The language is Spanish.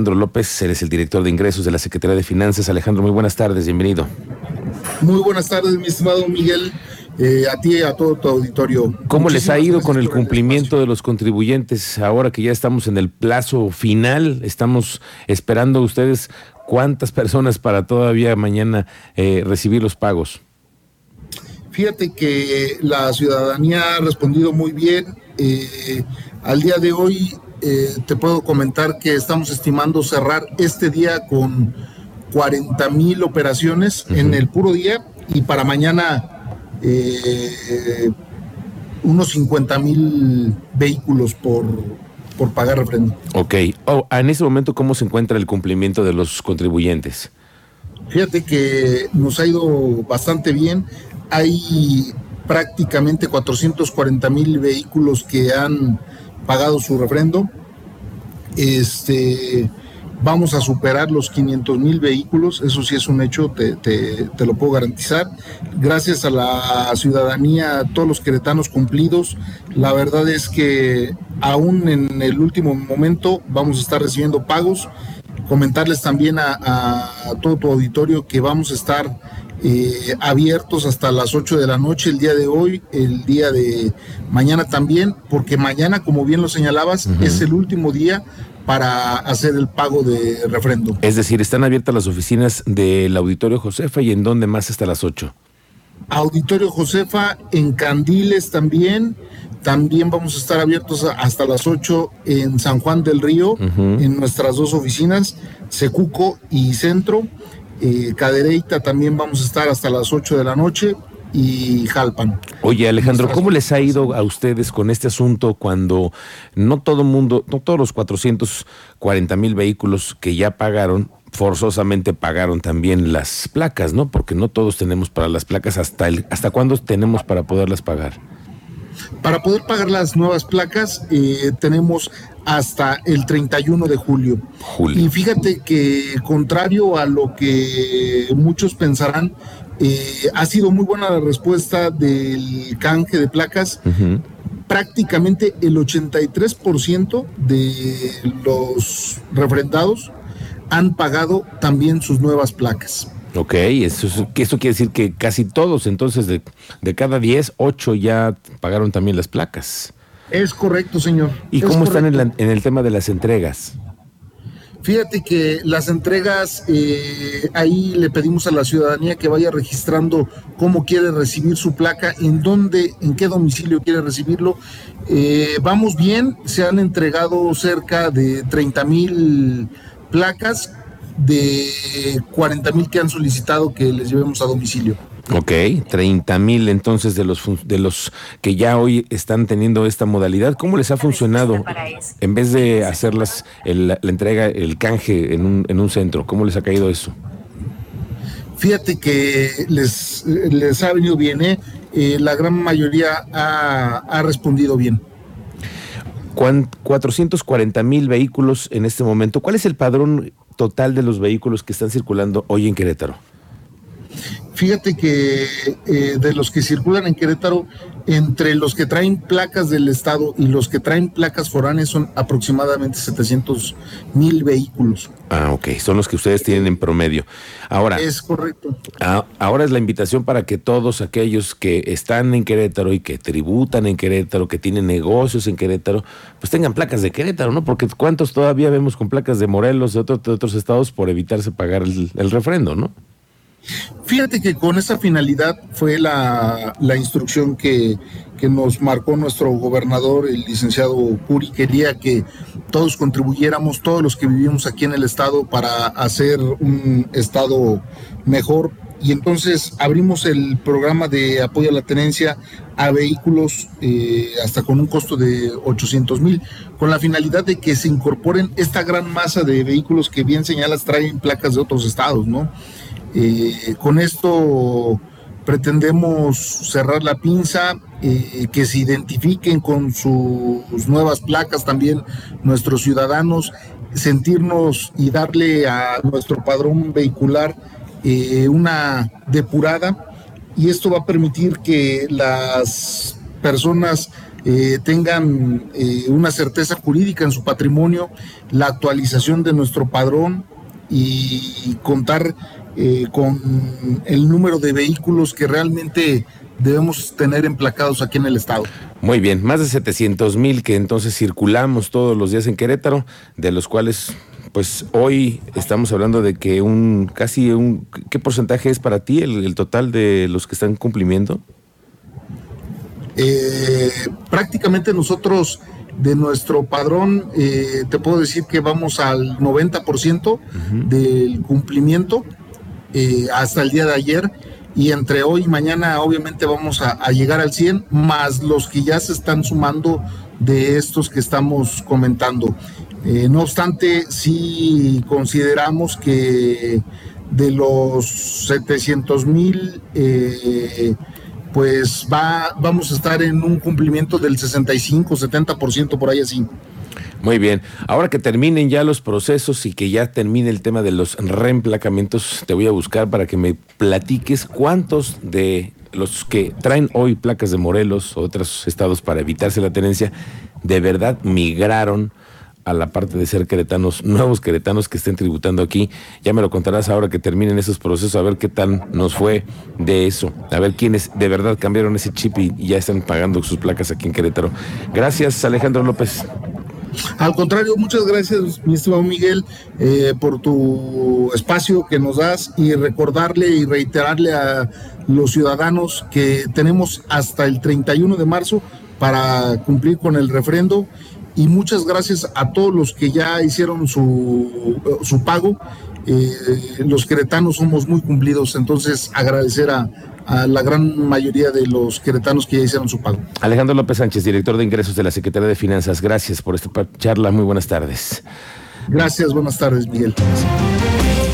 Alejandro López, eres el director de ingresos de la Secretaría de Finanzas. Alejandro, muy buenas tardes, bienvenido. Muy buenas tardes, mi estimado Miguel. Eh, a ti y a todo tu auditorio. ¿Cómo les ha ido con el cumplimiento de los contribuyentes ahora que ya estamos en el plazo final? Estamos esperando ustedes cuántas personas para todavía mañana eh, recibir los pagos. Fíjate que la ciudadanía ha respondido muy bien. Eh, al día de hoy eh, te puedo comentar que estamos estimando cerrar este día con 40 mil operaciones en el puro día y para mañana eh, unos 50 mil vehículos por, por pagar refrendo. Ok. Oh, en este momento, ¿cómo se encuentra el cumplimiento de los contribuyentes? Fíjate que nos ha ido bastante bien. Hay prácticamente 440 mil vehículos que han pagado su refrendo. Este, vamos a superar los 500 mil vehículos, eso sí es un hecho, te, te, lo puedo garantizar. Gracias a la ciudadanía, a todos los queretanos cumplidos, la verdad es que aún en el último momento vamos a estar recibiendo pagos. Comentarles también a todo tu auditorio que vamos a estar eh, abiertos hasta las 8 de la noche el día de hoy, el día de mañana también, porque mañana, como bien lo señalabas, es el último día para hacer el pago de refrendo. Es decir, están abiertas las oficinas del Auditorio Josefa y en dónde más hasta las 8. Auditorio Josefa, en Candiles también. También vamos a estar abiertos hasta las 8 en San Juan del Río, en nuestras dos oficinas, Secuco y Centro eh, Cadereyta también vamos a estar hasta las 8 de la noche y Jalpan. Oye Alejandro, ¿cómo les ha ido a ustedes con este asunto cuando no todo mundo, no todos los 440 mil vehículos que ya pagaron, forzosamente pagaron también las placas, ¿no? Porque no todos tenemos para las placas hasta el, hasta cuándo tenemos para poderlas pagar. Para poder pagar las nuevas placas eh, tenemos hasta el 31 de julio. Y fíjate que contrario a lo que muchos pensarán, eh, ha sido muy buena la respuesta del canje de placas. Prácticamente el 83% de los refrendados han pagado también sus nuevas placas. Ok, eso, eso quiere decir que casi todos, entonces de, de cada 10, 8 ya pagaron también las placas. Es correcto, señor. ¿Y cómo están en, el tema de las entregas? Fíjate que las entregas, eh, ahí le pedimos a la ciudadanía que vaya registrando cómo quiere recibir su placa, en dónde, en qué domicilio quiere recibirlo. Eh, vamos bien, se han entregado cerca de 30 mil placas de 40 mil que han solicitado que les llevemos a domicilio. Ok, 30 mil entonces de los, de los que ya hoy están teniendo esta modalidad. ¿Cómo les ha funcionado en vez de hacerlas la entrega, el canje en un, en un centro? ¿Cómo les ha caído eso? Fíjate que les, les ha venido bien, ¿eh? eh la gran mayoría ha, ha respondido bien. 440 mil vehículos en este momento. ¿Cuál es el padrón total de los vehículos que están circulando hoy en Querétaro? Fíjate que eh, de los que circulan en Querétaro, entre los que traen placas del Estado y los que traen placas foráneas son aproximadamente 700 mil vehículos. Ah, ok, son los que ustedes tienen en promedio. Ahora. Es correcto. ahora es la invitación para que todos aquellos que están en Querétaro y que tributan en Querétaro, que tienen negocios en Querétaro, pues tengan placas de Querétaro, ¿no? Porque ¿cuántos todavía vemos con placas de Morelos, de, de otros estados, por evitarse pagar el, el refrendo, ¿no? Fíjate que con esa finalidad fue la, instrucción que, nos marcó nuestro gobernador, el licenciado Curi, quería que todos contribuyéramos, todos los que vivimos aquí en el estado, para hacer un estado mejor. Y entonces abrimos el programa de apoyo a la tenencia a vehículos eh, hasta con un costo de 800 mil, con la finalidad de que se incorporen esta gran masa de vehículos que bien señalas traen placas de otros estados, ¿no? Eh, con esto pretendemos cerrar la pinza, eh, que se identifiquen con sus nuevas placas también nuestros ciudadanos, sentirnos y darle a nuestro padrón vehicular eh, una depurada. Y esto va a permitir que las personas tengan una certeza jurídica en su patrimonio, la actualización de nuestro padrón y contar eh, con el número de vehículos que realmente debemos tener emplacados aquí en el estado. Muy bien, más de 700 mil que entonces circulamos todos los días en Querétaro, de los cuales pues hoy estamos hablando de que un casi un ¿qué porcentaje es para ti el, total de los que están cumplimiendo? Eh, prácticamente nosotros de nuestro padrón eh, te puedo decir que vamos al 90% del cumplimiento eh, hasta el día de ayer y entre hoy y mañana obviamente vamos a, llegar al 100 más los que ya se están sumando de estos que estamos comentando. Eh, no obstante, sí consideramos que de los 700 mil, eh, pues va, vamos a estar en un cumplimiento del 65, 70% por ahí así. Muy bien. Ahora que terminen ya los procesos y que ya termine el tema de los reemplacamientos, te voy a buscar para que me platiques cuántos de los que traen hoy placas de Morelos o otros estados para evitarse la tenencia, de verdad migraron a la parte de ser queretanos, nuevos queretanos que estén tributando aquí. Ya me lo contarás ahora que terminen esos procesos, a ver qué tal nos fue de eso, a ver quiénes de verdad cambiaron ese chip y ya están pagando sus placas aquí en Querétaro. Gracias, Alejandro López. Al contrario, muchas gracias, mi Miguel, eh, por tu espacio que nos das y recordarle y reiterarle a los ciudadanos que tenemos hasta el 31 de marzo para cumplir con el refrendo y muchas gracias a todos los que ya hicieron su, su pago. Eh, los queretanos somos muy cumplidos, entonces agradecer a, a la gran mayoría de los queretanos que ya hicieron su pago. Alejandro López Sánchez, director de ingresos de la Secretaría de Finanzas, gracias por esta charla. Muy buenas tardes. Gracias, buenas tardes, Miguel.